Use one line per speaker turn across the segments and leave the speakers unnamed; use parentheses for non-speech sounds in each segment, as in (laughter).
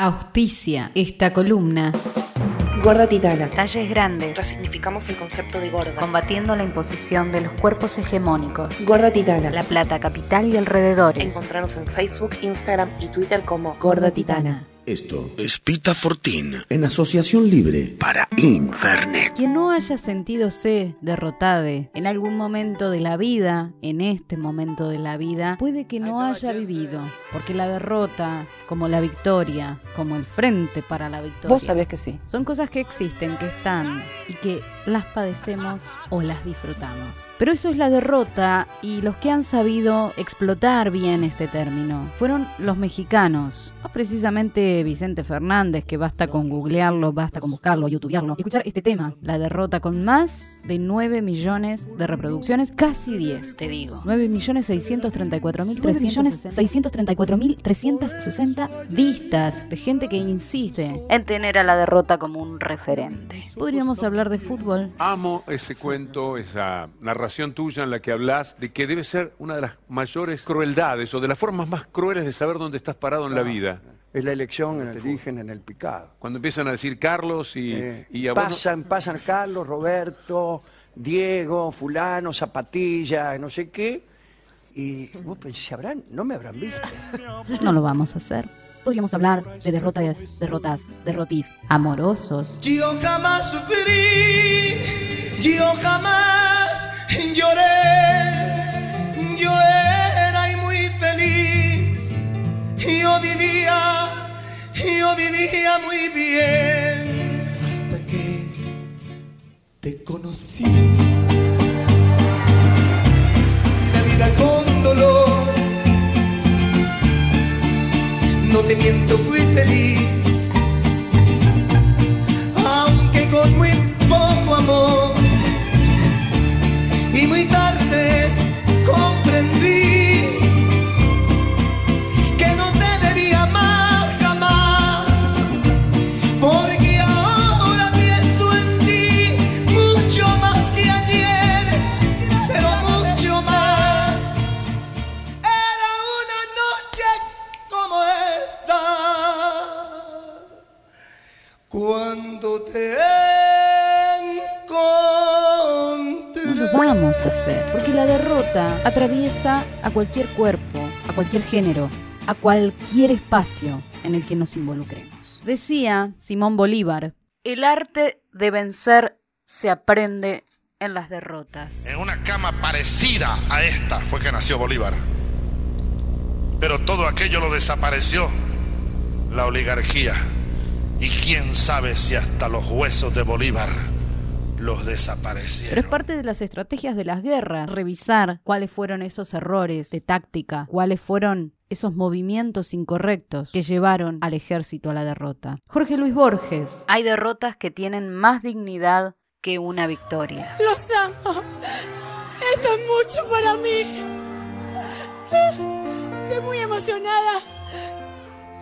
Auspicia esta columna.
Gorda Titana.
Talles grandes.
Resignificamos el concepto de gorda.
Combatiendo la imposición de los cuerpos hegemónicos.
Gorda Titana.
La Plata, capital y alrededores.
Encontrarnos en Facebook, Instagram y Twitter como Gorda Titana.
Esto
es Pita Fortín
en asociación libre
para Infernet.
Quien no haya sentido se derrotade en algún momento de la vida, en este momento de la vida, puede que no haya vivido, porque la derrota, como la victoria, como el frente para la victoria.
Vos sabés que sí.
Son cosas que existen, que están y que las padecemos o las disfrutamos. Pero eso es la derrota y los que han sabido explotar bien este término fueron los mexicanos, no precisamente Vicente Fernández, que basta con googlearlo, basta con buscarlo, youtubearlo, y escuchar este tema, la derrota con más de 9 millones de reproducciones, casi 10, te digo. 9 millones 634 mil 634 vistas de gente que insiste en tener a la derrota como un referente. Podríamos hablar de fútbol.
Amo ese cuento, esa narración tuya en la que hablas de que debe ser una de las mayores crueldades o de las formas más crueles de saber dónde estás parado en la vida.
Es la elección en el origen, en el picado.
Cuando empiezan a decir Carlos y,
Eh,
y a vos no-
pasan, pasan Carlos, Roberto, Diego, fulano, Zapatilla, no sé qué. Y vos pensás, ¿habrán? No me habrán visto.
No lo vamos a hacer. Podríamos hablar de derrotas, derrotas, derrotis amorosos.
Yo jamás sufrí, yo jamás vivía muy bien, hasta que te conocí. La vida con dolor, no te miento, fui feliz cuando te encontré.
No lo vamos a hacer, porque la derrota atraviesa a cualquier cuerpo, a cualquier género, a cualquier espacio en el que nos involucremos. Decía Simón Bolívar, el arte de vencer se aprende en las derrotas.
En una cama parecida a esta fue que nació Bolívar. Pero todo aquello lo desapareció, la oligarquía. Y quién sabe si hasta los huesos de Bolívar los
Pero es
desaparecieron.
parte de las estrategias de las guerras, revisar cuáles fueron esos errores de táctica, cuáles fueron esos movimientos incorrectos que llevaron al ejército a la derrota. Jorge Luis Borges, hay derrotas que tienen más dignidad que una victoria.
Los amo. Esto es mucho para mí. Estoy muy emocionada.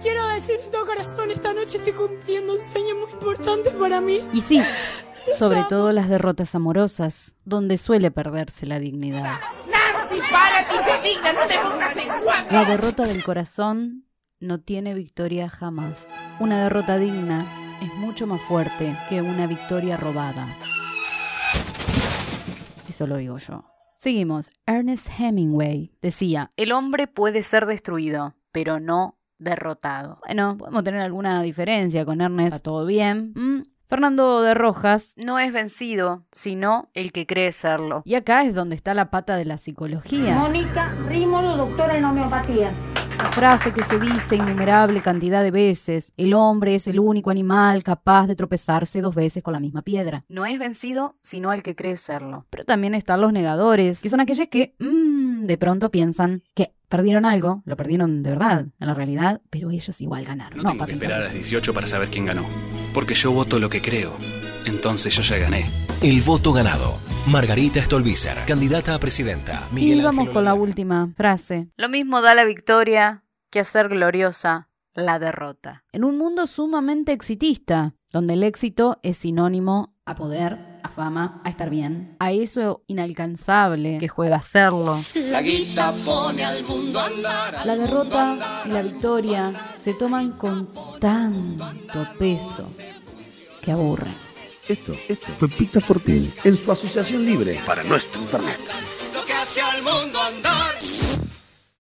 Quiero decir de todo corazón, esta noche estoy cumpliendo un sueño muy importante para mí.
Y sí, (laughs) sobre todo las derrotas amorosas, donde suele perderse la dignidad.
Nancy, párate y se digna, no te pongas en guapo.
La derrota del corazón no tiene victoria jamás. Una derrota digna es mucho más fuerte que una victoria robada. Eso lo digo yo. Seguimos. Ernest Hemingway decía, el hombre puede ser destruido, pero no derrotado. Bueno, podemos tener alguna diferencia con Ernest, está todo bien. Mm, Fernando de Rojas no es vencido, sino el que cree serlo. Y acá es donde está la pata de la psicología.
Mónica Rímolo, doctora en homeopatía.
La frase que se dice innumerable cantidad de veces, el hombre es el único animal capaz de tropezarse dos veces con la misma piedra. No es vencido, sino el que cree serlo. Pero también están los negadores, que son aquellos que mm, de pronto piensan que perdieron algo, lo perdieron de verdad, en la realidad, pero ellos igual ganaron.
No tengo que esperar a las 18 para saber quién ganó. Porque yo voto lo que creo. Entonces yo ya gané.
El voto ganado. Margarita Stolbizer, candidata a presidenta. Miguel
Y vamos
Ángel
con la última frase. Lo mismo da la victoria que hacer gloriosa la derrota. En un mundo sumamente exitista, donde el éxito es sinónimo a poder, a fama, a estar bien, a eso inalcanzable que juega a serlo.
La guita pone al mundo a andar.
La derrota y la victoria se toman con tanto peso que aburren.
Esto, esto fue Pita Fortín en su asociación libre para nuestro internet.
Lo que hace al mundo